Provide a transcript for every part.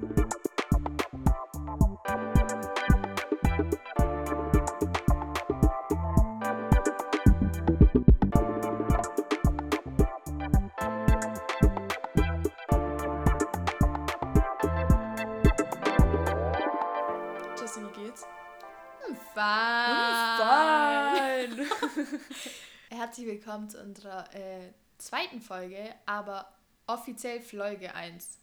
Wie geht's? Fein. Herzlich willkommen zu unserer äh, zweiten Folge, aber offiziell Folge 1.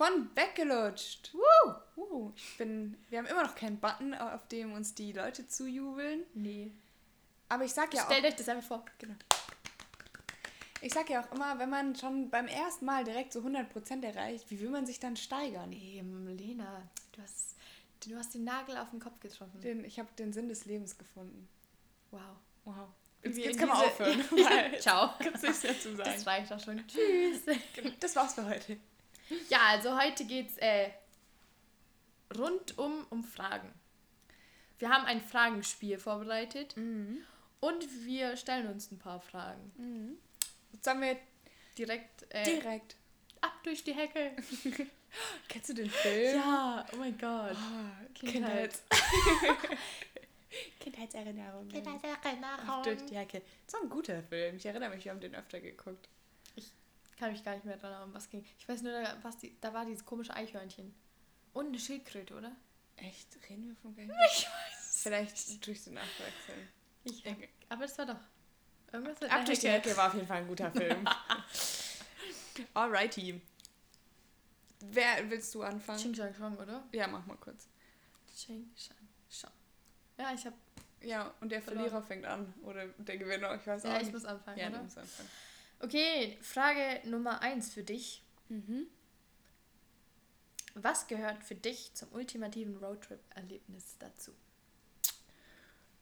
Von weggelutscht. Woo! Uh, ich bin, wir haben immer noch keinen Button, auf dem uns die Leute zujubeln. Nee. Aber ich sag ja Stellt auch, euch das einfach vor. genau. Ich sag ja auch immer, wenn man schon beim ersten Mal direkt so 100% erreicht, wie will man sich dann steigern? Ähm, Lena, du hast, du hast den Nagel auf den Kopf getroffen. Den, ich habe den Sinn des Lebens gefunden. Wow. Wow. Jetzt, wir jetzt kann man aufhören. Ciao. Gibt's nichts mehr zu sagen. Das reicht auch schon. Tschüss. Das war's für heute. Ja, also heute geht's äh, rundum um Fragen. Wir haben ein Fragenspiel vorbereitet und wir stellen uns ein paar Fragen. Jetzt haben wir Direkt, äh, direkt. ab durch die Hecke. Kennst du den Film? Ja, oh mein Gott. Ah, Kindheit. Kindheits Kindheitserinnerungen. Ab durch die Hecke. Das war ein guter Film. Ich erinnere mich, wir haben den öfter geguckt. Kann mich gar nicht mehr dran erinnern, was ging. Ich weiß nur, da, was die, da war dieses komische Eichhörnchen. Und eine Schildkröte, oder? Echt? Reden wir von gleich? Ich weiß. Vielleicht durch den Nachwechseln. Ich, aber es war doch irgendwas Ab durch die Hecke war auf jeden Fall ein guter Film. Alrighty. Wer willst du anfangen? Ching Chang Chong, oder? Ja, mach mal kurz. Ching Chang Chong. Ja, ich hab. Ja, und der Verloren. Verlierer fängt an. Oder der Gewinner, ich weiß auch Ja, ich nicht. muss anfangen, ja, du musst anfangen. Okay, Frage Nummer 1 für dich. Mhm. Was gehört für dich zum ultimativen Roadtrip-Erlebnis dazu?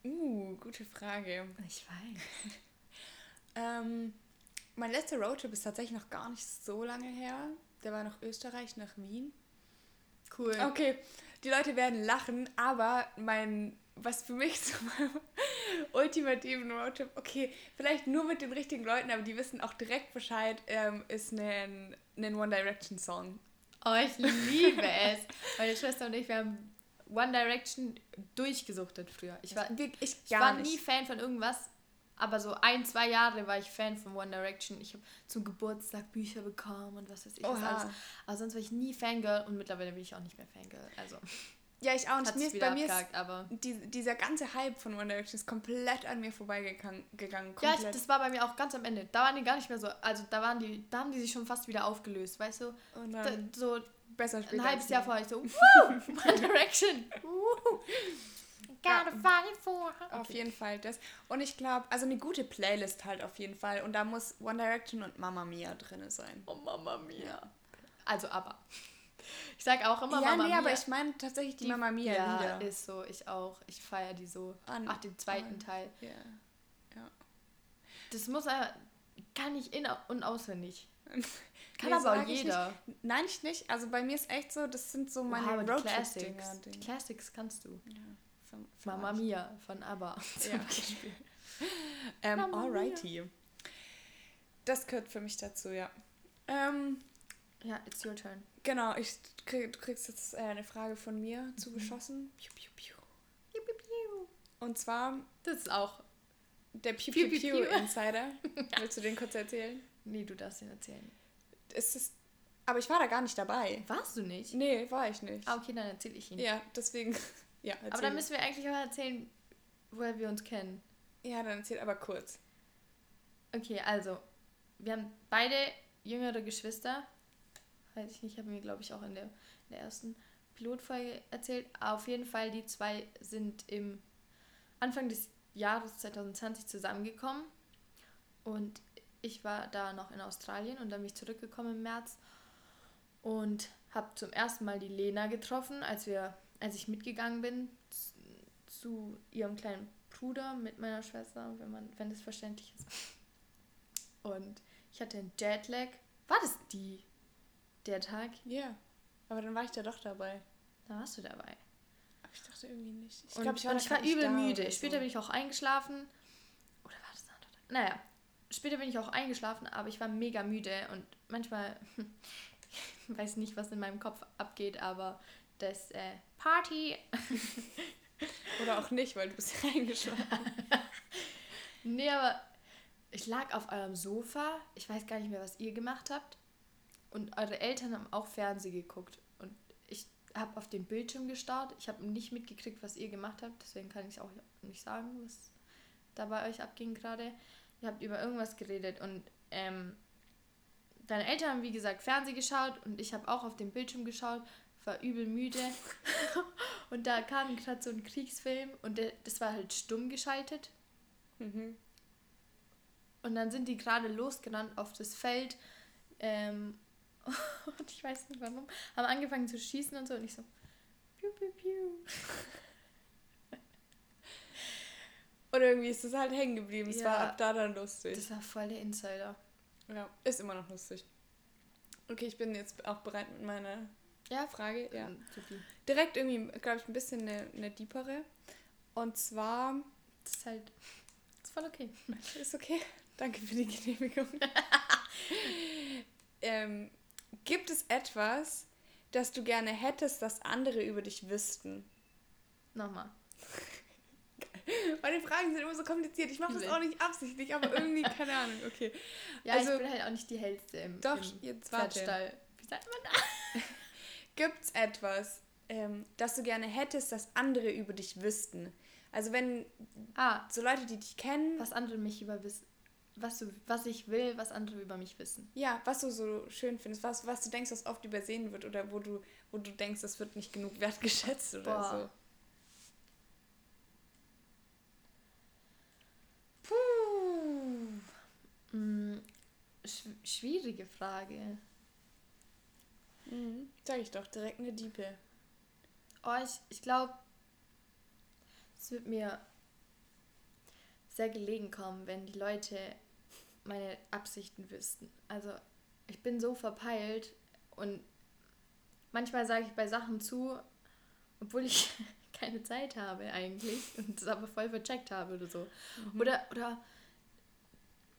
Uh, gute Frage. Ich weiß. Ähm, mein letzter Roadtrip ist tatsächlich noch gar nicht so lange her. Der war nach Österreich, nach Wien. Cool. Okay, die Leute werden lachen, aber mein, was für mich zu meinem ultimativen Roadtrip, okay, vielleicht nur mit den richtigen Leuten, aber die wissen auch direkt Bescheid, ähm, ist ein, ein One Direction Song. Oh, ich liebe es. Meine Schwester und ich, wir haben One Direction durchgesuchtet früher. Ich war, ich ich gar war nicht. nie Fan von irgendwas, aber so ein, zwei Jahre war ich Fan von One Direction. Ich habe zum Geburtstag Bücher bekommen und was weiß ich was alles. Aber sonst war ich nie Fangirl und mittlerweile bin ich auch nicht mehr Fangirl. Also Ja, ich auch nicht. hat Mir ist, bei mir ist abgehakt, aber... die, dieser ganze Hype von One Direction ist komplett an mir vorbeigegangen. Gegangen, Ja, ich, das war bei mir auch ganz am Ende. Da waren die gar nicht mehr so, also da waren die, da haben die sich schon fast wieder aufgelöst, weißt du? Und Da, dann so besser später. ein halbes Jahr vorher ich so, Woo! One Direction! Woo! Gotta fight for Auf jeden Fall das. Und ich glaube, also eine gute Playlist halt auf jeden Fall. Und da muss One Direction und Mamma Mia drin sein. Oh Mama Mia. Also aber. Ich sag auch immer ja, Mama nee, Mia. aber ich meine tatsächlich die, Mamma Mia Ja, Lieder. ist so. Ich auch. Ich feiere die so. An- Ach, den zweiten an- Teil. Ja. ja. Das muss er, kann ich in- und auswendig. Kann Nee, aber auch ich jeder. Nicht. Nein, ich nicht. Also bei mir ist echt so, das sind so meine die Roadtrip-Dinger. Classics. Die. Classics kannst du. Ja, von- von Mama. Mia von ABBA. zum Ja. Beispiel. Ähm, Mamma Mia. alrighty. Das gehört für mich dazu, ja. Ähm, Ja, it's your turn. genau, ich krieg, du kriegst jetzt äh, eine Frage von mir zugeschossen. Piu, piu, piu. Und zwar Das ist auch. der Piu Piu, Piu piu, Piu piu. Insider. Willst du den kurz erzählen? Nee, du darfst ihn erzählen. Es ist, aber ich war da gar nicht dabei. Warst du nicht? Nee, war ich nicht. Ah, okay, dann erzähle ich ihn. Ja, deswegen. Ja, aber erzähl. dann müssen wir eigentlich auch erzählen, woher wir uns kennen. Ja, dann erzähl aber kurz. Okay, also, wir haben beide jüngere Geschwister. Weiß ich nicht, haben wir, glaube ich, auch in der, in der ersten Pilotfolge erzählt. Auf jeden Fall, die zwei sind im Anfang des Jahres 2020 zusammengekommen. Und ich war da noch in Australien und dann bin ich zurückgekommen im März und habe zum ersten Mal die Lena getroffen, als wir, als ich mitgegangen bin zu, zu ihrem kleinen Bruder mit meiner Schwester, wenn man, wenn das verständlich ist. Und ich hatte einen Jetlag. War das die? Der Tag? Ja. Aber dann war ich da doch dabei. Da warst du dabei. Aber ich dachte irgendwie nicht. Ich glaube, ich war, und ich war übel da müde. oder Später so. bin ich auch eingeschlafen. Oder war das ein anderer Tag? Naja, später bin ich auch eingeschlafen, aber ich war mega müde und manchmal weiß nicht, was in meinem Kopf abgeht, aber das äh, Party. Oder auch nicht, weil du bist reingeschlafen. nee, aber ich lag auf eurem Sofa. Ich weiß gar nicht mehr, was ihr gemacht habt. Und eure Eltern haben auch Fernsehen geguckt. Und ich habe auf den Bildschirm gestarrt. Ich habe nicht mitgekriegt, was ihr gemacht habt. Deswegen kann ich auch nicht sagen, was da bei euch abging gerade. Ihr habt über irgendwas geredet. Und ähm, deine Eltern haben, wie gesagt, Fernsehen geschaut. Und ich habe auch auf den Bildschirm geschaut. War übel müde. und da kam gerade so ein Kriegsfilm. Und der, das war halt stumm geschaltet. Mhm. Und dann sind die gerade losgerannt auf das Feld. Ähm, und ich weiß nicht warum. Haben angefangen zu schießen und so. Und ich so. Piu, piu, piu. Oder irgendwie ist es halt hängen geblieben. Es ja, war ab da dann lustig. Das war voll der Insider. Ja, ist immer noch lustig. Okay, ich bin jetzt auch bereit mit meiner ja, Frage. Ja. Sophie. Direkt irgendwie, glaube ich, ein bisschen eine, eine deepere. Und zwar. Das ist halt. Das ist voll okay. Ist okay. Danke für die Genehmigung. ähm, gibt es etwas, das du gerne hättest, das andere über dich wüssten? Nochmal. Meine Fragen sind immer so kompliziert. Ich mache das auch nicht absichtlich, aber irgendwie, keine Ahnung, okay. Ja, also, ich bin halt auch nicht die hellste im, doch, im jetzt Pferdstall. Wie sagt man da? Gibt es etwas, ähm, das du gerne hättest, das andere über dich wüssten? Also wenn ah, so Leute, die dich kennen... Was andere mich über wissen was, du, was ich will, was andere über mich wissen. Ja, was du so schön findest, was, was du denkst, was oft übersehen wird oder wo du, wo du denkst, das wird nicht genug wertgeschätzt oder Boah. so. Puh. Hm, sch schwierige Frage. Mhm. Sag ich doch, direkt eine Diepe. Oh, ich, ich glaube, es wird mir sehr gelegen kommen, wenn die Leute meine Absichten wüssten. Also ich bin so verpeilt und manchmal sage ich bei Sachen zu, obwohl ich keine Zeit habe eigentlich und es aber voll vercheckt habe oder so. Mhm. Oder, oder,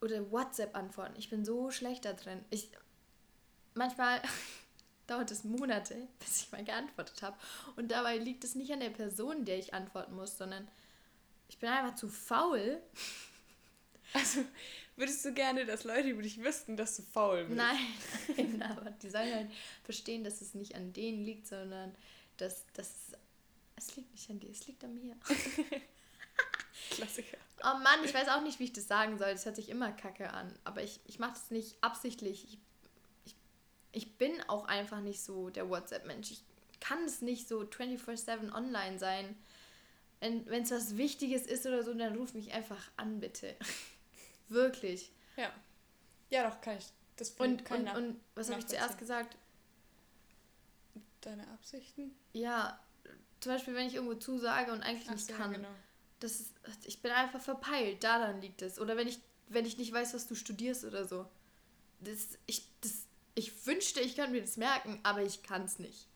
oder WhatsApp antworten. Ich bin so schlecht da drin. Ich, manchmal dauert es Monate, bis ich mal geantwortet habe. Und dabei liegt es nicht an der Person, der ich antworten muss, sondern ich bin einfach zu faul. Also Würdest du gerne, dass Leute über dich wüssten, dass du faul bist? Nein, aber die sollen halt verstehen, dass es nicht an denen liegt, sondern dass, dass es liegt nicht an dir, es liegt an mir. Klassiker. Oh Mann, ich weiß auch nicht, wie ich das sagen soll. Das hört sich immer kacke an. Aber ich, ich mache das nicht absichtlich. Ich, ich, ich bin auch einfach nicht so der WhatsApp-Mensch. Ich kann es nicht so 24-7 online sein. Wenn es was Wichtiges ist oder so, dann ruf mich einfach an, bitte. Wirklich. Ja. Ja, doch, kann ich. Das und, kann und, und was habe ich zuerst gesagt? Deine Absichten? Ja, zum Beispiel, wenn ich irgendwo zusage und eigentlich Ach nicht so, kann. Genau. Das ist, ich bin einfach verpeilt, daran liegt es. Oder wenn ich, wenn ich nicht weiß, was du studierst oder so. Das, ich, das, ich wünschte, ich könnte mir das merken, aber ich kann es nicht.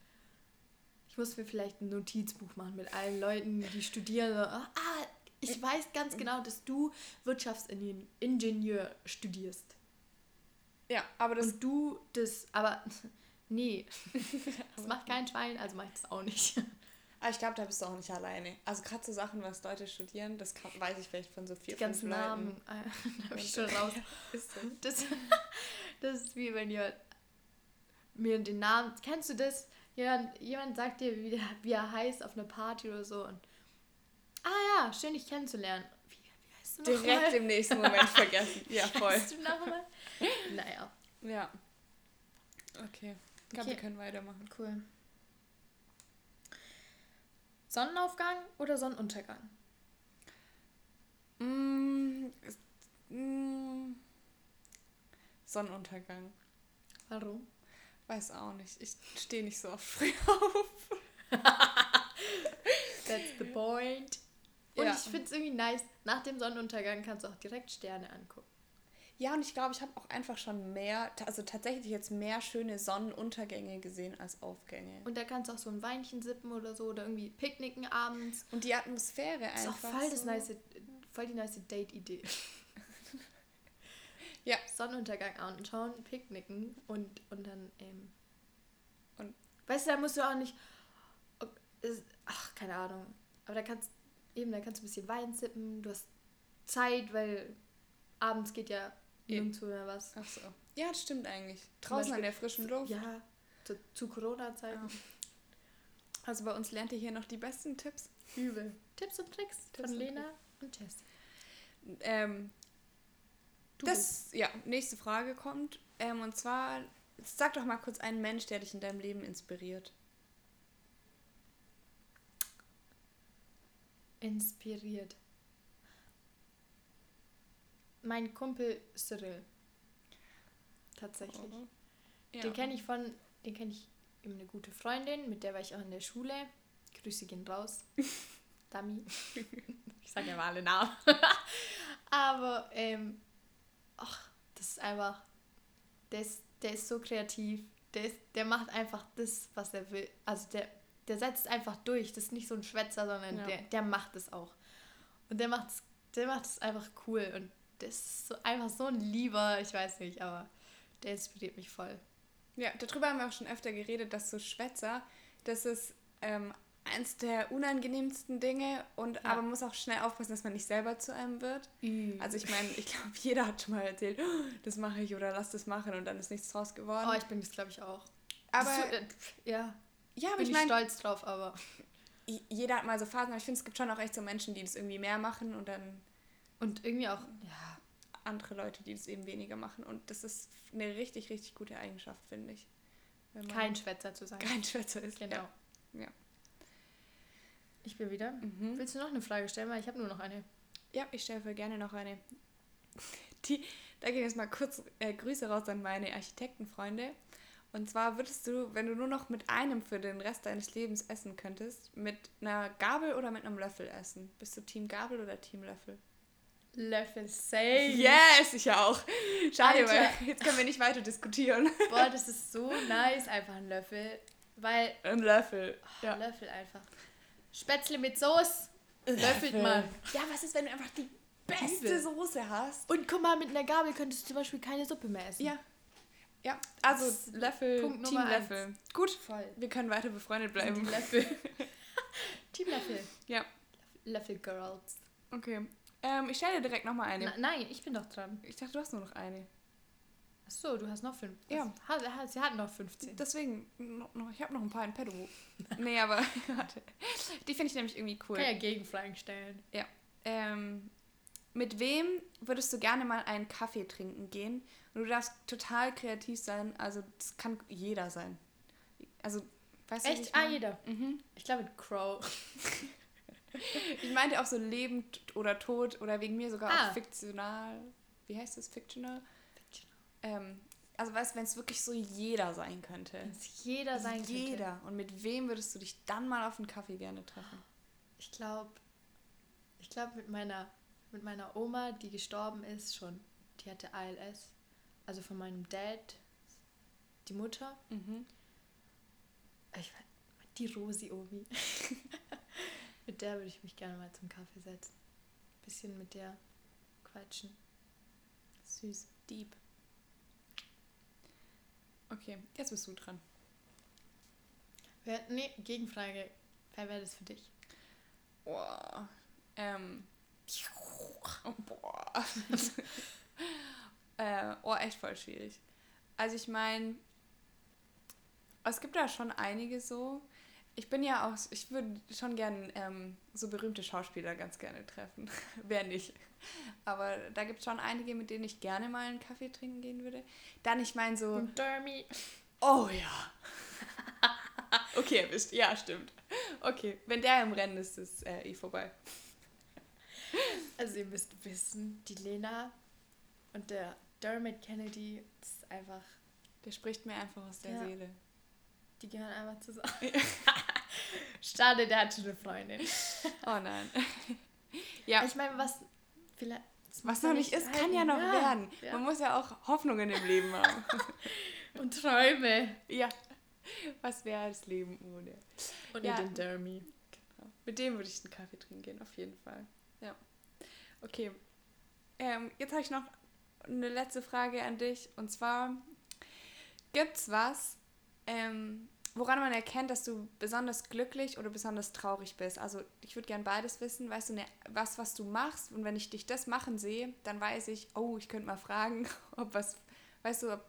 Ich muss mir vielleicht ein Notizbuch machen mit allen Leuten, die studieren. Ah, ich weiß ganz genau, dass du Wirtschaftsingenieur studierst. Ja, aber das. Und du das, aber nee, das macht kein Schwein, also mach ich das auch nicht. Aber ah, ich glaube, da bist du auch nicht alleine. Also gerade so Sachen, was Leute studieren, das kann, weiß ich vielleicht von so vier, Die ganzen Namen äh, habe ich schon raus. ist das? das? Das ist wie wenn ihr mir den Namen, kennst du das? Jemand, jemand sagt dir, wie, wie er heißt auf einer Party oder so und Ah ja, schön dich kennenzulernen. Wie, wie heißt du noch Direkt im nächsten Moment vergessen. Ja, voll. Heißt du nochmal? naja. Ja. Okay. Ich glaube, okay. wir können weitermachen. Cool. Sonnenaufgang oder Sonnenuntergang? Mm, mm, Sonnenuntergang. Warum? Weiß auch nicht. Ich stehe nicht so oft früh auf. That's the point. Und ja. ich finde es irgendwie nice, nach dem Sonnenuntergang kannst du auch direkt Sterne angucken. Ja, und ich glaube, ich habe auch einfach schon mehr, also tatsächlich jetzt mehr schöne Sonnenuntergänge gesehen als Aufgänge. Und da kannst du auch so ein Weinchen sippen oder so oder irgendwie picknicken abends. Und die Atmosphäre einfach. Ist auch voll, das nice, voll die nice Date-Idee. ja. Sonnenuntergang anschauen, picknicken und, und dann ähm, Weißt du, da musst du auch nicht. Ach, keine Ahnung. Aber da kannst eben, da kannst du ein bisschen Wein sippen, du hast Zeit, weil abends geht ja nirgendwo mehr was. Ach so. Ja, das stimmt eigentlich. Draußen an der frischen Luft. Ja, zu, zu Corona-Zeiten. Ja. Also bei uns lernt ihr hier noch die besten Tipps. Übel. Tipps und Tricks Tipps von und Lena Tricks. und Jess. Ähm, das, ja, nächste Frage kommt. Ähm, und zwar, sag doch mal kurz einen Mensch, der dich in deinem Leben inspiriert. Inspiriert. Mein Kumpel Cyril. Tatsächlich. Oh. Ja. Den kenne ich von, den kenne ich eben eine gute Freundin, mit der war ich auch in der Schule. Grüße gehen raus. Dami. ich sage ja mal alle Namen. Aber, ähm, ach, das ist einfach, der ist, der ist so kreativ. Der, ist, der macht einfach das, was er will. Also der, der setzt einfach durch. Das ist nicht so ein Schwätzer, sondern ja. der, der macht es auch. Und der macht es der macht es einfach cool. Und das ist so, einfach so ein Lieber, ich weiß nicht, aber der inspiriert mich voll. Ja, darüber haben wir auch schon öfter geredet, dass so Schwätzer, das ist ähm, eins der unangenehmsten Dinge und ja. aber man muss auch schnell aufpassen, dass man nicht selber zu einem wird. Mhm. Also ich meine, ich glaube, jeder hat schon mal erzählt, oh, das mache ich oder lass das machen und dann ist nichts draus geworden. Oh, ich bin das glaube ich auch. Aber das, äh, ja, ja, aber bin ich mein, stolz drauf, aber jeder hat mal so Phasen, aber ich finde, es gibt schon auch echt so Menschen, die das irgendwie mehr machen und dann und irgendwie auch ja andere Leute, die das eben weniger machen. Und das ist eine richtig, richtig gute Eigenschaft, finde ich. kein Schwätzer zu sein. Kein Schwätzer ist. Genau. Ja. ja. Ich bin wieder. Mhm. Willst du noch eine Frage stellen? Weil ich habe nur noch eine. Ja, ich stelle gerne noch eine. Die, da gehen jetzt mal kurz äh, Grüße raus an meine Architektenfreunde. Und zwar würdest du, wenn du nur noch mit einem für den Rest deines Lebens essen könntest, mit einer Gabel oder mit einem Löffel essen? Bist du Team Gabel oder Team Löffel? Löffel safe. Yes, ich auch. Schade, Alter. weil jetzt können wir nicht weiter diskutieren. Boah, das ist so nice, einfach ein Löffel. Weil. Ein Löffel. Oh, ja. Löffel einfach. Spätzle mit Soße. Löffelt man. Ja, was ist, wenn du einfach die beste Soße hast? Und guck mal, mit einer Gabel könntest du zum Beispiel keine Suppe mehr essen. Ja. Ja, also Löffel, Punkt Team Löffel. Eins. Gut, voll. Wir können weiter befreundet bleiben. Team Löffel. Team Löffel. Ja. Löffel Girls. Okay. Ähm, ich stelle dir direkt nochmal eine. Na, nein, ich bin doch dran. Ich dachte, du hast nur noch eine. Ach so, du hast noch fünf. Ja. sie hatten noch 15. Deswegen, noch, ich habe noch ein paar in Pedo. nee, aber warte. Die finde ich nämlich irgendwie cool. Kann ja Gegenfragen stellen. Ja. Ähm, mit wem würdest du gerne mal einen Kaffee trinken gehen? Und du darfst total kreativ sein. Also, das kann jeder sein. Also, weißt du Echt? Ah, jeder. Mhm. Ich glaube mit Crow. ich meinte auch so lebend oder tot oder wegen mir sogar ah. auch fiktional. Wie heißt das? Fictional? Fictional. Ähm, also weißt du, wenn es wirklich so jeder sein könnte. Wenn es jeder sein jeder. könnte. Jeder. Und mit wem würdest du dich dann mal auf einen Kaffee gerne treffen? Ich glaube, ich glaube mit meiner, mit meiner Oma, die gestorben ist schon. Die hatte ALS. Also von meinem Dad, die Mutter. Mhm. Ich, die Rosi-Omi. Mit der würde ich mich gerne mal zum Kaffee setzen. Bisschen mit der quatschen. Süß. Deep. Okay, jetzt bist du dran. Wer, nee, Gegenfrage. Wer wäre das für dich? Boah. Ähm. Oh, boah. äh, oh, echt voll schwierig. Also ich meine, es gibt da schon einige so. Ich bin ja auch, ich würde schon gern ähm, so berühmte Schauspieler ganz gerne treffen. Wer nicht. Aber da gibt es schon einige, mit denen ich gerne mal einen Kaffee trinken gehen würde. Dann, ich meine so. Dermy. Oh ja. okay, erwischt. Ja, stimmt. Okay, wenn der im Rennen ist, ist äh, eh vorbei. Also ihr müsst wissen, die Lena und der Dermot Kennedy ist einfach. Der spricht mir einfach aus der ja. Seele. Die gehören einfach zusammen. Schade, der hat schon eine Freundin. Oh nein. ja. Ich meine, was vielleicht. Was noch nicht ist, kann ja noch ja. werden. Ja. Man muss ja auch Hoffnungen im Leben haben. Und Träume. Ja. Was wäre das Leben ohne? Und ja. den Dermy. Genau. Mit dem würde ich einen Kaffee trinken gehen, auf jeden Fall. Ja. Okay. Ähm, jetzt habe ich noch eine letzte Frage an dich. Und zwar, gibt es was, ähm, woran man erkennt, dass du besonders glücklich oder besonders traurig bist. Also ich würde gern beides wissen. Weißt du, ne, was, was du machst und wenn ich dich das machen sehe, dann weiß ich, oh, ich könnte mal fragen, ob was, weißt du, ob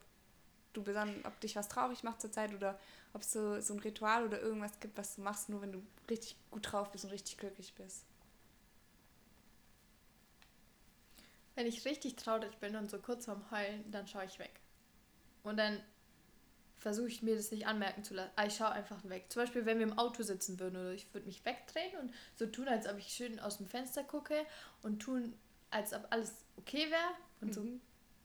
du besonders, ob dich was traurig macht zurzeit oder ob es so, so ein Ritual oder irgendwas gibt, was du machst, nur wenn du richtig gut drauf bist und richtig glücklich bist. Wenn ich richtig traurig bin und so kurz vorm Heulen, dann schaue ich weg. Und dann versuche ich mir das nicht anmerken zu lassen. Ah, ich schaue einfach weg. Zum Beispiel, wenn wir im Auto sitzen würden oder ich würde mich wegdrehen und so tun, als ob ich schön aus dem Fenster gucke und tun, als ob alles okay wäre und mhm. so.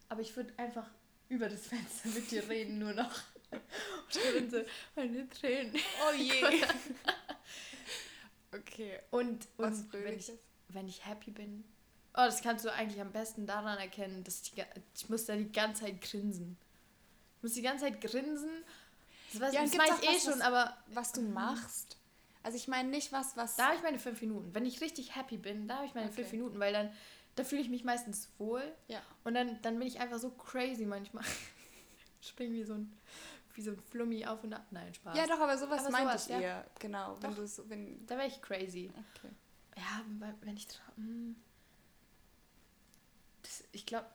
Aber ich würde einfach über das Fenster mit dir reden, nur noch. Und so, meine Tränen. Oh je. okay. Und, und wenn, ich, wenn ich happy bin, oh, das kannst du eigentlich am besten daran erkennen, dass ich, ich muss da die ganze Zeit grinsen. Ich muss die ganze Zeit grinsen. Das, was, ja, das mache ich eh was, schon, aber... Was du machst. Also ich meine nicht was, was... Da habe ich meine fünf Minuten. Wenn ich richtig happy bin, da habe ich meine okay. fünf Minuten, weil dann da fühle ich mich meistens wohl. Ja. Und dann, dann bin ich einfach so crazy manchmal. Spring wie so ein wie so ein Flummi auf und ab. Nein, Spaß. Ja, doch, aber sowas aber meinte sowas, ich eher. Genau. Wenn du so, wenn da wäre ich crazy. Okay. Ja, wenn ich. Hm. Ich glaube,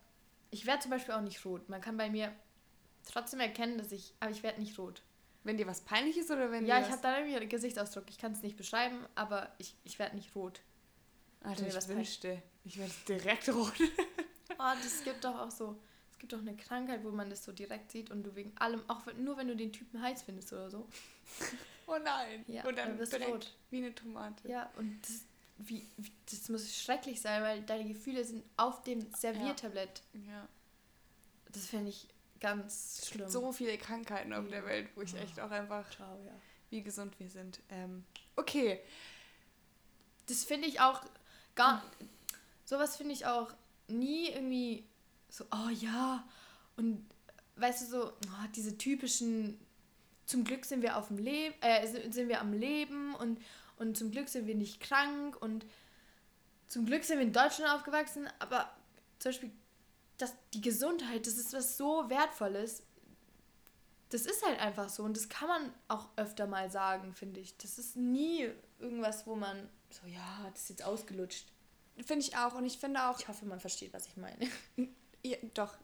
ich werde zum Beispiel auch nicht rot. Man kann bei mir trotzdem erkennen, dass ich. Aber ich werde nicht rot. Wenn dir was peinlich ist oder wenn Ja, ich habe da irgendwie einen Gesichtsausdruck. Ich kann es nicht beschreiben, aber ich, ich werde nicht rot. Alter, ich was wünschte, ich werde direkt rot. oh, das gibt doch auch so es gibt doch eine Krankheit, wo man das so direkt sieht und du wegen allem, auch nur wenn du den Typen heiß findest oder so. Oh nein. Ja, und dann bist du rot. Wie eine Tomate. Ja, und das, wie, das muss schrecklich sein, weil deine Gefühle sind auf dem Serviertablett. Ja. ja. Das finde ich ganz schlimm. so viele Krankheiten auf der Welt, wo ich oh. echt auch einfach, Ciao, ja. wie gesund wir sind. Ähm, okay. Das finde ich auch gar, sowas finde ich auch nie irgendwie so, oh ja, und weißt du, so, oh, diese typischen, zum Glück sind wir auf dem Leben, äh, sind wir am Leben und, und zum Glück sind wir nicht krank und zum Glück sind wir in Deutschland aufgewachsen, aber zum Beispiel das, die Gesundheit, das ist was so Wertvolles. Das ist halt einfach so und das kann man auch öfter mal sagen, finde ich. Das ist nie irgendwas, wo man so, ja, das ist jetzt ausgelutscht. Finde ich auch und ich finde auch. Ich hoffe, man versteht, was ich meine. Ja, doch.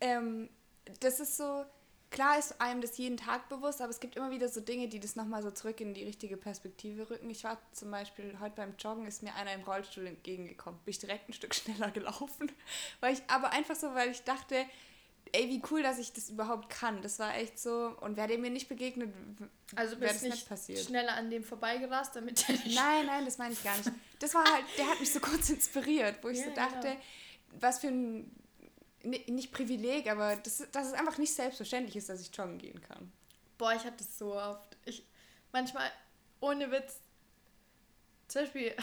Ähm, das ist so, klar ist einem das jeden Tag bewusst, aber es gibt immer wieder so Dinge, die das nochmal so zurück in die richtige Perspektive rücken. Ich war zum Beispiel heute beim Joggen, ist mir einer im Rollstuhl entgegengekommen. Bin ich direkt ein Stück schneller gelaufen. Weil ich, aber einfach so, weil ich dachte, ey, wie cool, dass ich das überhaupt kann. Das war echt so. Und wäre dem mir nicht begegnet, also wäre das nicht, passiert. schneller an dem vorbeigerast, damit er nicht... Nein, nein, das meine ich gar nicht. Das war halt, der hat mich so kurz inspiriert, wo ich ja, so dachte, genau. was für ein nicht Privileg, aber das, dass es einfach nicht selbstverständlich ist, dass ich joggen gehen kann. Boah, ich habe das so oft. Ich, manchmal, ohne Witz, zum Beispiel,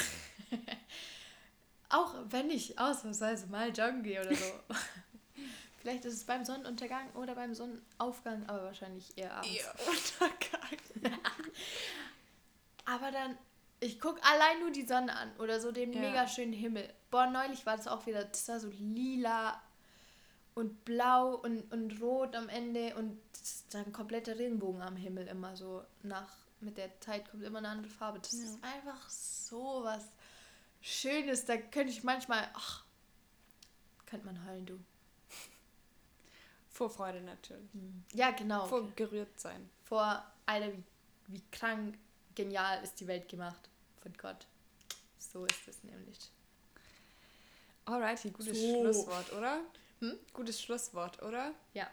auch wenn ich ausnahmsweise mal joggen gehe oder so. Vielleicht ist es beim Sonnenuntergang oder beim Sonnenaufgang, aber wahrscheinlich eher abends. Eher Untergang. aber dann, ich gucke allein nur die Sonne an oder so den ja. mega schönen Himmel. Boah, neulich war das auch wieder, das war so lila, und blau und, und rot am Ende und dann kompletter Regenbogen am Himmel immer so nach mit der Zeit kommt immer eine andere Farbe. Das ja. ist einfach so was Schönes. Da könnte ich manchmal, ach, könnte man heulen, du. Vor Freude natürlich. Hm. Ja, genau. Vor gerührt sein. Vor, Alter, wie, wie krank, genial ist die Welt gemacht von Gott. So ist es nämlich. Alrighty, gutes so. Schlusswort, oder? Hm? Gutes Schlusswort, oder? Ja.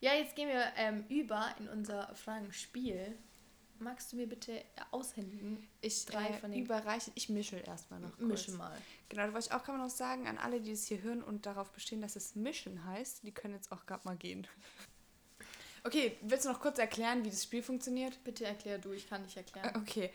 Ja, jetzt gehen wir ähm, über in unser Fragenspiel. Magst du mir bitte aushändigen? Ich drei äh, von den überreichen. Ich mische erstmal noch. Kurz. Mische mal. Genau, da wollte ich auch kann man noch sagen an alle, die es hier hören und darauf bestehen, dass es mischen heißt, die können jetzt auch gerade mal gehen. Okay, willst du noch kurz erklären, wie das Spiel funktioniert? Bitte erklär du, ich kann nicht erklären. Okay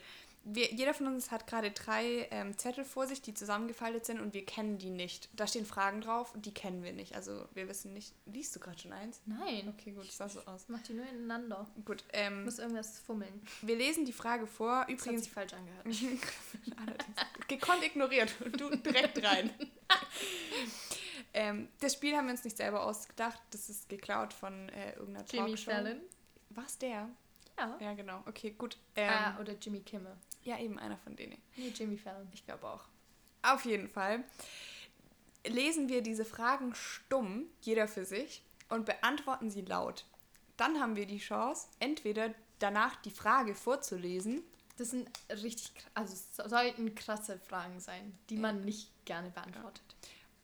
wir, jeder von uns hat gerade drei ähm, Zettel vor sich, die zusammengefaltet sind und wir kennen die nicht. Da stehen Fragen drauf und die kennen wir nicht. Also wir wissen nicht. Liest du gerade schon eins? Nein. Okay, gut, das sah so aus. Mach die nur ineinander. Gut. Ähm, ich muss irgendwas fummeln. Wir lesen die Frage vor. Übrigens. Das hat sich falsch angehört. Gekonnt ignoriert und du direkt rein. ähm, das Spiel haben wir uns nicht selber ausgedacht. Das ist geklaut von äh, irgendeiner Jimmy Talkshow. Fallon. Was der? Ja. Ja, genau. Okay, gut. ah, Ähm, oder Jimmy Kimmel. Ja, eben einer von denen. Nee, Jimmy Fallon. Ich glaube auch. Auf jeden Fall lesen wir diese Fragen stumm, jeder für sich, und beantworten sie laut. Dann haben wir die Chance, entweder danach die Frage vorzulesen. Das sind richtig, also sollten krasse Fragen sein, die man nicht gerne beantwortet.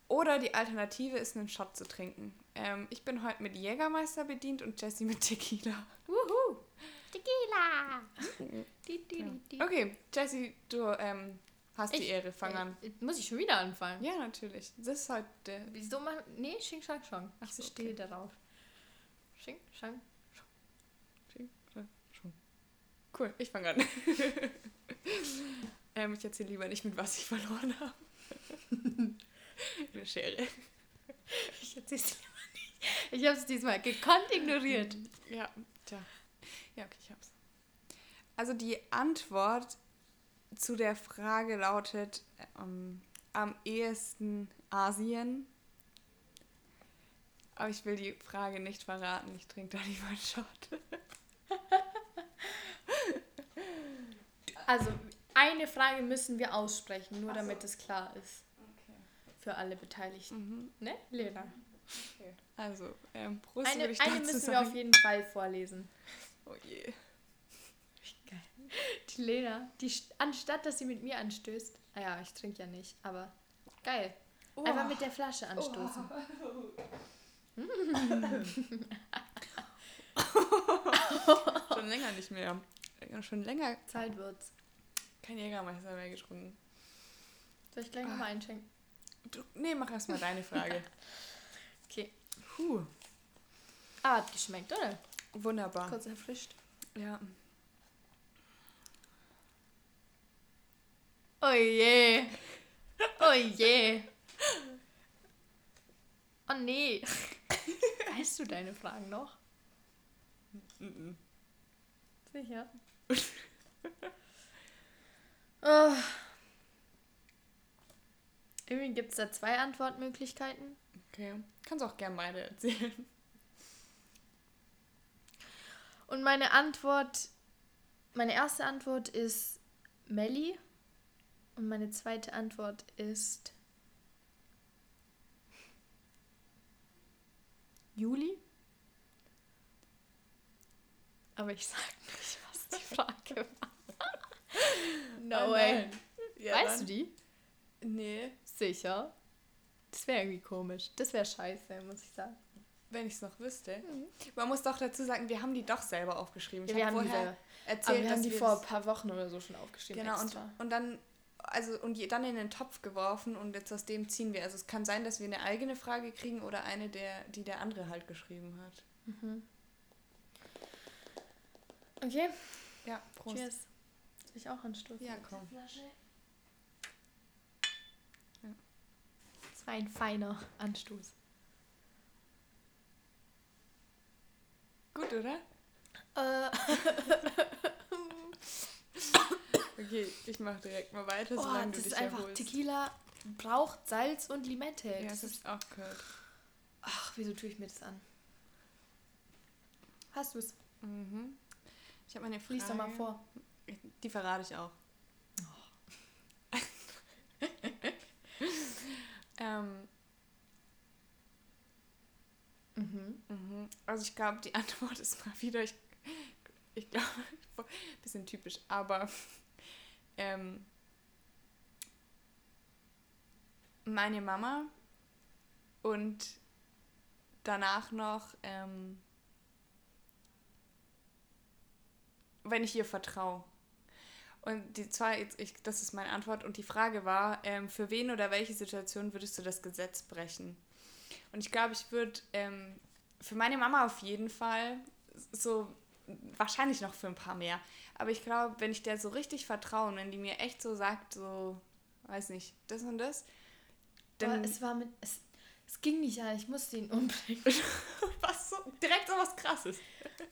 Oder die Alternative ist, einen Shot zu trinken. Ähm, ich bin heute mit Jägermeister bedient und Jessie mit Tequila. Wuhu! Di. Okay, Jessie, du ähm, hast die Ich- Ehre. Fang an. Äh, Muss ich schon wieder anfangen? Ja, natürlich. Das ist heute der. Wieso machen. Nee, Xing Shang Shang. Ach Ich so, bestehe darauf. Xing Shang. Cool, ich fange an. ähm, ich erzähle lieber nicht, mit was ich verloren habe. Eine Schere. Ich erzähl's dir mal nicht. Ich hab's diesmal gekonnt ignoriert. Ja, tja. Ja, okay, ich hab's. Also die Antwort zu der Frage lautet ähm, am ehesten Asien. Aber ich will die Frage nicht verraten. Ich trinke da lieber einen Shot. Also, eine Frage müssen wir aussprechen, nur so. damit es klar ist. Für alle Beteiligten. Mhm. Ne, Lena? Okay. Also, ähm, Prost Eine, eine müssen wir sagen. auf jeden Fall vorlesen. Oh je. Lena, die st- anstatt dass sie mit mir anstößt, naja, ich trinke ja nicht, aber geil. Einfach mit der Flasche anstoßen. Schon länger nicht mehr. Schon länger Zeit wird's. kein Jägermeister mehr getrunken. Soll ich gleich nochmal einschenken? Du, nee, mach erstmal deine Frage. Okay. Puh. Ah, hat geschmeckt, oder? Wunderbar. Kurz erfrischt. Ja. Oh je. Oh je. Oh nee. Weißt du deine Fragen noch? Mhm. Sicher. oh. Irgendwie gibt es da zwei Antwortmöglichkeiten. Okay. Kannst auch gern beide erzählen. Und meine Antwort, meine erste Antwort ist Melli. Und meine zweite Antwort ist Juli. Aber ich sag nicht, was die Frage war. No Oh way. Ja, weißt du dann- die? Nee. Sicher. Das wäre irgendwie komisch. Das wäre scheiße, muss ich sagen. Wenn ich es noch wüsste. Man muss doch dazu sagen, wir haben die doch selber aufgeschrieben. Ja, Ich wir hab haben die vorher selber. erzählt, Aber wir haben die wir vor ein paar Wochen oder so schon aufgeschrieben. Genau, und, extra. und dann, also, und je- dann in den Topf geworfen und jetzt aus dem ziehen wir. Also es kann sein, dass wir eine eigene Frage kriegen oder eine, der, die der andere halt geschrieben hat. Okay, Ja, Prost. cheers. Soll ich auch anstoßen? Ja, komm. Das war ein feiner Anstoß. Gut, oder? Äh, Okay, ich mach direkt mal weiter, oh, solange das du ist dich einfach erholst. Tequila braucht Salz und Limette. Ja, das das ist, auch gehört. ach, wieso tue ich mir das an? Hast du es? Mhm. Ich habe meine Frage. Lies doch mal vor. Die verrate ich auch. ähm, Mhm. mhm. Also ich glaube, die Antwort ist mal wieder, ich, ich glaube, ein bisschen typisch, aber ähm, meine Mama und danach noch, ähm, wenn ich ihr vertraue. Und die zwei, ich, das ist meine Antwort. Und die Frage war, ähm, für wen oder welche Situation würdest du das Gesetz brechen? Und ich glaube, ich würde ähm, für meine Mama auf jeden Fall so, wahrscheinlich noch für ein paar mehr. Aber ich glaube, wenn ich der so richtig vertraue und wenn die mir echt so sagt, so, weiß nicht, das und das, Aber dann es war mit. Es, es ging nicht an, ich musste ihn umbringen. was so, direkt so was krasses.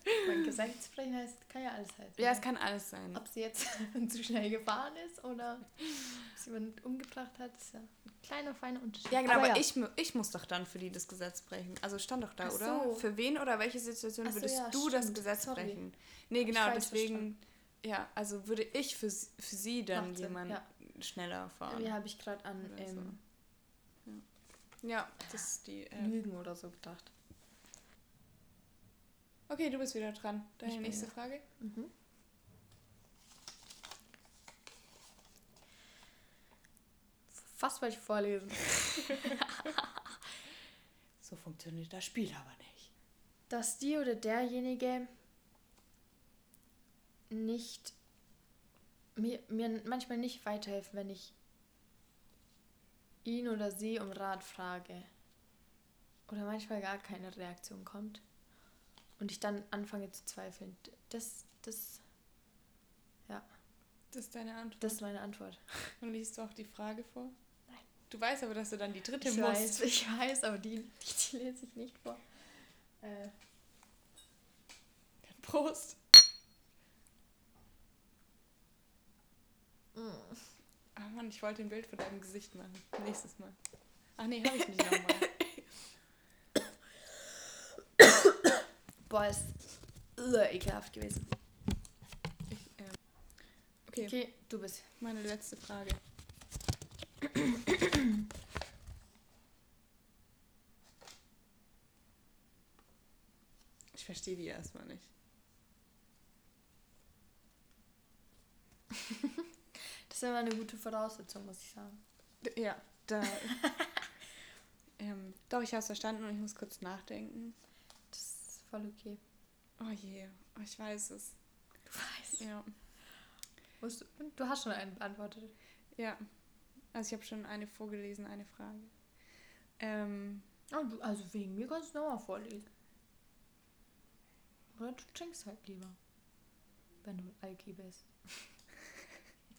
Mein Gesangssprechen heißt, kann ja alles heißen. Ja, es kann alles sein. Ob sie jetzt zu schnell gefahren ist oder ob sie jemand umgebracht hat, ist ja ein kleiner, feiner Unterschied. Ja, genau, aber, aber Ich, ich muss doch dann für die das Gesetz brechen. Also stand doch da, Ach oder? So. Für wen oder welche Situation so, würdest ja, du stimmt. das Gesetz Sorry. brechen? Nee, genau, deswegen, ja, also würde ich für, für sie dann jemand ja. schneller fahren. Wie habe ich gerade an ähm, so. ja. ja. das ist die... Äh, Lügen oder so gedacht. Okay, du bist wieder dran. Deine nächste. Frage. Mhm. Fast wollte ich vorlesen. so funktioniert das Spiel aber nicht. Dass die oder derjenige nicht mir, mir manchmal nicht weiterhelfen, wenn ich ihn oder sie um Rat frage. Oder manchmal gar keine Reaktion kommt und ich dann anfange zu zweifeln. Das, das, ja. Das ist deine Antwort. Das ist meine Antwort. Und liest du auch die Frage vor? Nein. Du weißt aber, dass du dann die dritte ich musst. Weiß, ich weiß, aber die, die, die lese ich nicht vor. Äh. Prost. Mm. Ach Mann, ich wollte ein Bild von deinem Gesicht machen. Nächstes Mal. Ach nee, habe ich nicht nochmal. Boah, ist uh, ekelhaft gewesen. Ich, äh, okay. okay, du bist. Meine letzte Frage. Ich verstehe die erstmal nicht. das ist immer eine gute Voraussetzung, muss ich sagen. Ja, da. ähm, doch, ich habe es verstanden und ich muss kurz nachdenken voll okay. Oh je, oh, ich weiß es. Du weißt. Ja. Du, hast schon einen beantwortet. Ja. Also ich habe schon eine vorgelesen, eine Frage. Ähm, oh, also wegen mir kannst du nochmal vorlesen. Oder du trinkst halt lieber. Wenn du Alki bist.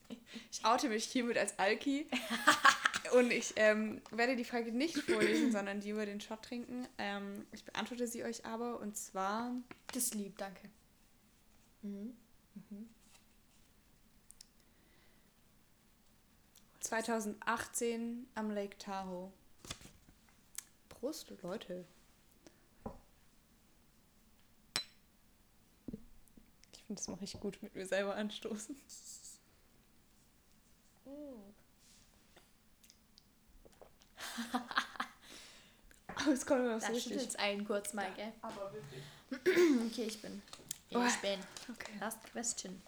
ich oute mich hiermit als Alki. Und ich ähm, werde die Frage nicht vorlesen, sondern die über den Shot trinken. Ähm, ich beantworte sie euch aber und zwar. Das ist lieb, danke. Mhm. Mhm. 2018 am Lake Tahoe. Prost, Leute. Ich finde, das mache ich gut mit mir selber anstoßen. Aber es kommt immer so da richtig. jetzt einen kurz mal, gell? aber wirklich. okay, ich bin. Ich oh. bin. Okay. Last question.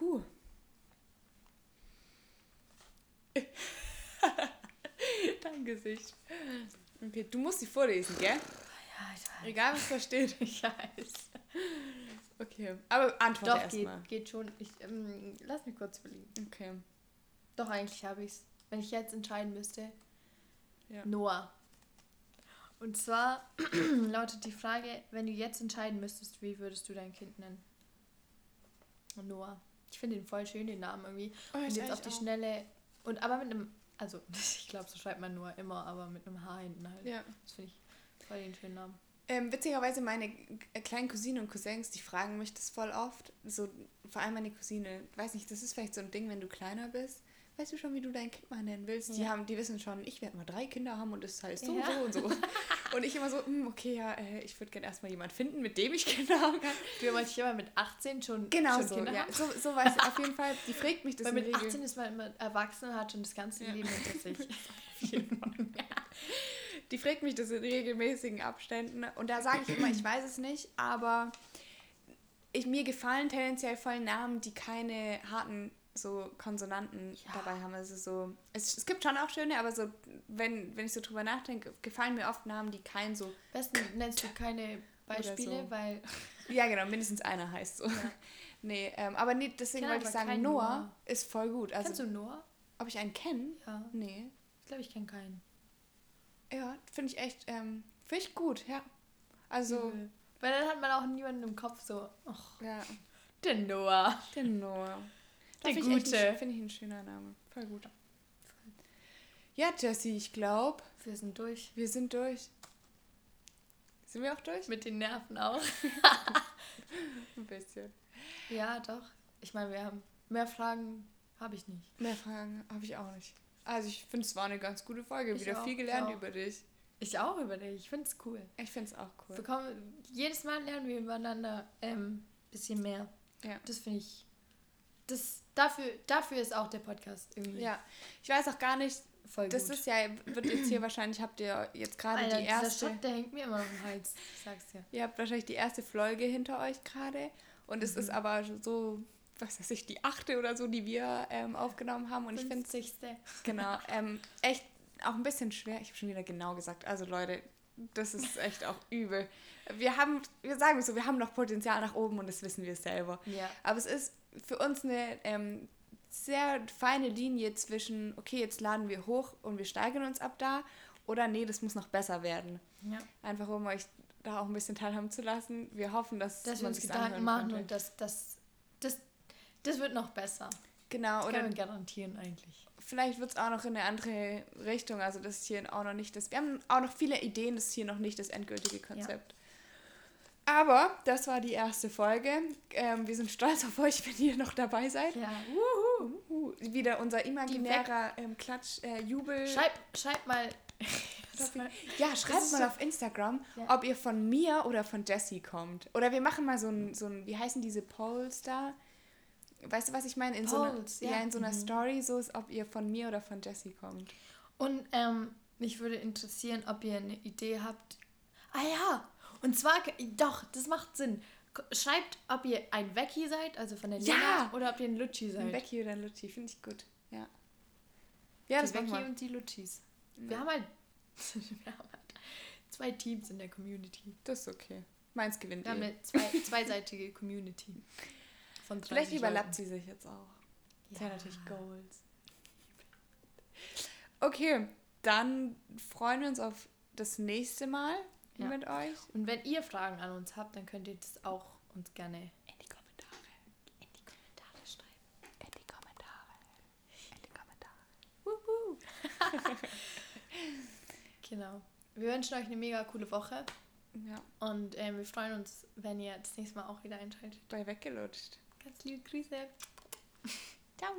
Huh. Dein Gesicht. Okay, du musst sie vorlesen, gell? Ja, ich weiß. Egal, was da steht. Ich weiß. Okay, aber antworte erstmal. Geht, geht schon. Ich, ähm, lass mich kurz überlegen. Okay. Doch, eigentlich habe ich es wenn ich jetzt entscheiden müsste, ja. Noah. Und zwar lautet die Frage, wenn du jetzt entscheiden müsstest, wie würdest du dein Kind nennen? Noah. Ich finde den voll schön, den Namen irgendwie. Oh, und jetzt auf die auch. Schnelle. Und aber mit einem, also ich glaube, so schreibt man Noah immer, aber mit einem H hinten halt. Ja. Das finde ich voll den schönen Namen. Ähm, witzigerweise meine kleinen Cousinen und Cousins, die fragen mich das voll oft. So, vor allem meine Cousine, weiß nicht, das ist vielleicht so ein Ding, wenn du kleiner bist weißt du schon, wie du dein Kind mal nennen willst? Ja. Die haben, die wissen schon, ich werde mal drei Kinder haben und es heißt so, ja. so und so. und ich immer so, hm, okay, ja, äh, ich würde gerne erstmal jemanden finden, mit dem ich Kinder haben kann. Wollte ich immer mit 18 schon, genau schon so, Kinder ja. haben. So, so weiß ich auf jeden Fall, die fragt mich das Weil mit Regel. 18 ist man immer erwachsen und hat schon das ganze ja. Leben hinter sich. auf jeden Fall. Die fragt mich das in regelmäßigen Abständen und da sage ich immer, ich weiß es nicht, aber ich, mir gefallen tendenziell voll Namen, die keine harten so Konsonanten ja. dabei haben. Also so, es, es gibt schon auch schöne, aber so, wenn, wenn ich so drüber nachdenke, gefallen mir oft Namen, die kein so. Besten nennst du keine Beispiele, so. weil. Ja, genau, mindestens einer heißt so. Ja. nee, ähm, aber nee, deswegen wollte ich sagen, Noah, Noah, ist voll gut. Also, Kennst du Noah? Ob ich einen kenne? Ja. Nee. Ich glaube, ich kenne keinen. Ja, finde ich echt, ähm, finde ich gut, ja. Also. Mhm. Weil dann hat man auch niemanden im Kopf so, ach, ja. der Noah. Der Noah. Der Gute. Finde ich ein schöner Name. Voll gut. Ja, Jessie, ich glaube. Wir sind durch. Wir sind durch. Sind wir auch durch? Mit den Nerven auch. Ein bisschen. Ja, doch. Ich meine, wir haben mehr Fragen habe ich nicht. Mehr Fragen habe ich auch nicht. Also ich finde, es war eine ganz gute Folge. Ich Wieder auch, viel gelernt über dich. Ich auch über dich. Ich finde es cool. Ich finde es auch cool. Wir kommen, jedes Mal lernen wir übereinander ein ähm, bisschen mehr. Ja. Das finde ich. Das, dafür, dafür ist auch der Podcast irgendwie Ja, ich weiß auch gar nicht, voll das gut. ist ja, wird jetzt hier wahrscheinlich, habt ihr jetzt gerade die erste, Schock, der hängt mir immer am Hals. Ich sag's dir. ihr habt wahrscheinlich die erste Folge hinter euch gerade und es Mhm. ist aber so, was weiß ich, die achte oder so, die wir ähm, aufgenommen haben und ich finde es 50. Genau, ähm, echt auch ein bisschen schwer. Ich habe schon wieder genau gesagt. Also Leute, das ist echt auch übel. Wir haben, wir sagen es so, wir haben noch Potenzial nach oben und das wissen wir selber. Ja. Aber es ist für uns eine ähm, sehr feine Linie zwischen, okay, jetzt laden wir hoch und wir steigern uns ab da oder nee, das muss noch besser werden. ja. Einfach um euch da auch ein bisschen teilhaben zu lassen. Wir hoffen, dass, Dass wir uns Gedanken machen könnte. und das, das, das, das wird noch besser. Genau, Das oder kann man garantieren eigentlich. vielleicht wird es auch noch in eine andere Richtung. Also das ist hier auch noch nicht das. Wir haben auch noch viele Ideen, das ist hier noch nicht das endgültige Konzept. Aber das war die erste Folge. Ähm, wir sind stolz auf euch, wenn ihr noch dabei seid. Ja. Uh, wieder unser imaginärer ähm, Klatsch, äh, Jubel. Schreib, schreib mal. ja, schreibt mal so- auf Instagram, Ja. ob ihr von mir oder von Jessie kommt. Oder wir machen mal so ein, so ein wie heißen diese Polls da? Weißt du, was ich meine? In so einer, Polls, ja. ja. in so einer Mhm. Story, so ist, ob ihr von mir oder von Jessie kommt. Und ähm, mich würde interessieren, ob ihr eine Idee habt. Ah ja, und zwar, doch, das macht Sinn. Schreibt, ob ihr ein Vecchi seid, also von der Ja! Lena, oder ob ihr ein Lucci seid. Ein Becky oder ein Lutti, finde ich gut. Ja. Ja, die das Vecchi wir. und die Luccis. Wir Ja. haben halt, wir haben halt zwei Teams in der Community. Das ist okay. Meins gewinnt Wir haben eh. eine zwei, zweiseitige Community. Von 30 Vielleicht überlappt sie sich jetzt auch. Das wäre Ja. natürlich Goals. Okay, dann freuen wir uns auf das nächste Mal Ja. mit euch. Und wenn ihr Fragen an uns habt, dann könnt ihr das auch uns gerne In die Kommentare. in die Kommentare schreiben. In die Kommentare. In die Kommentare. Genau. Wir wünschen euch eine mega coole Woche Ja, und ähm, wir freuen uns, wenn ihr das nächste Mal auch wieder einschaltet. bei weggelutscht. Ganz liebe Grüße. Ciao.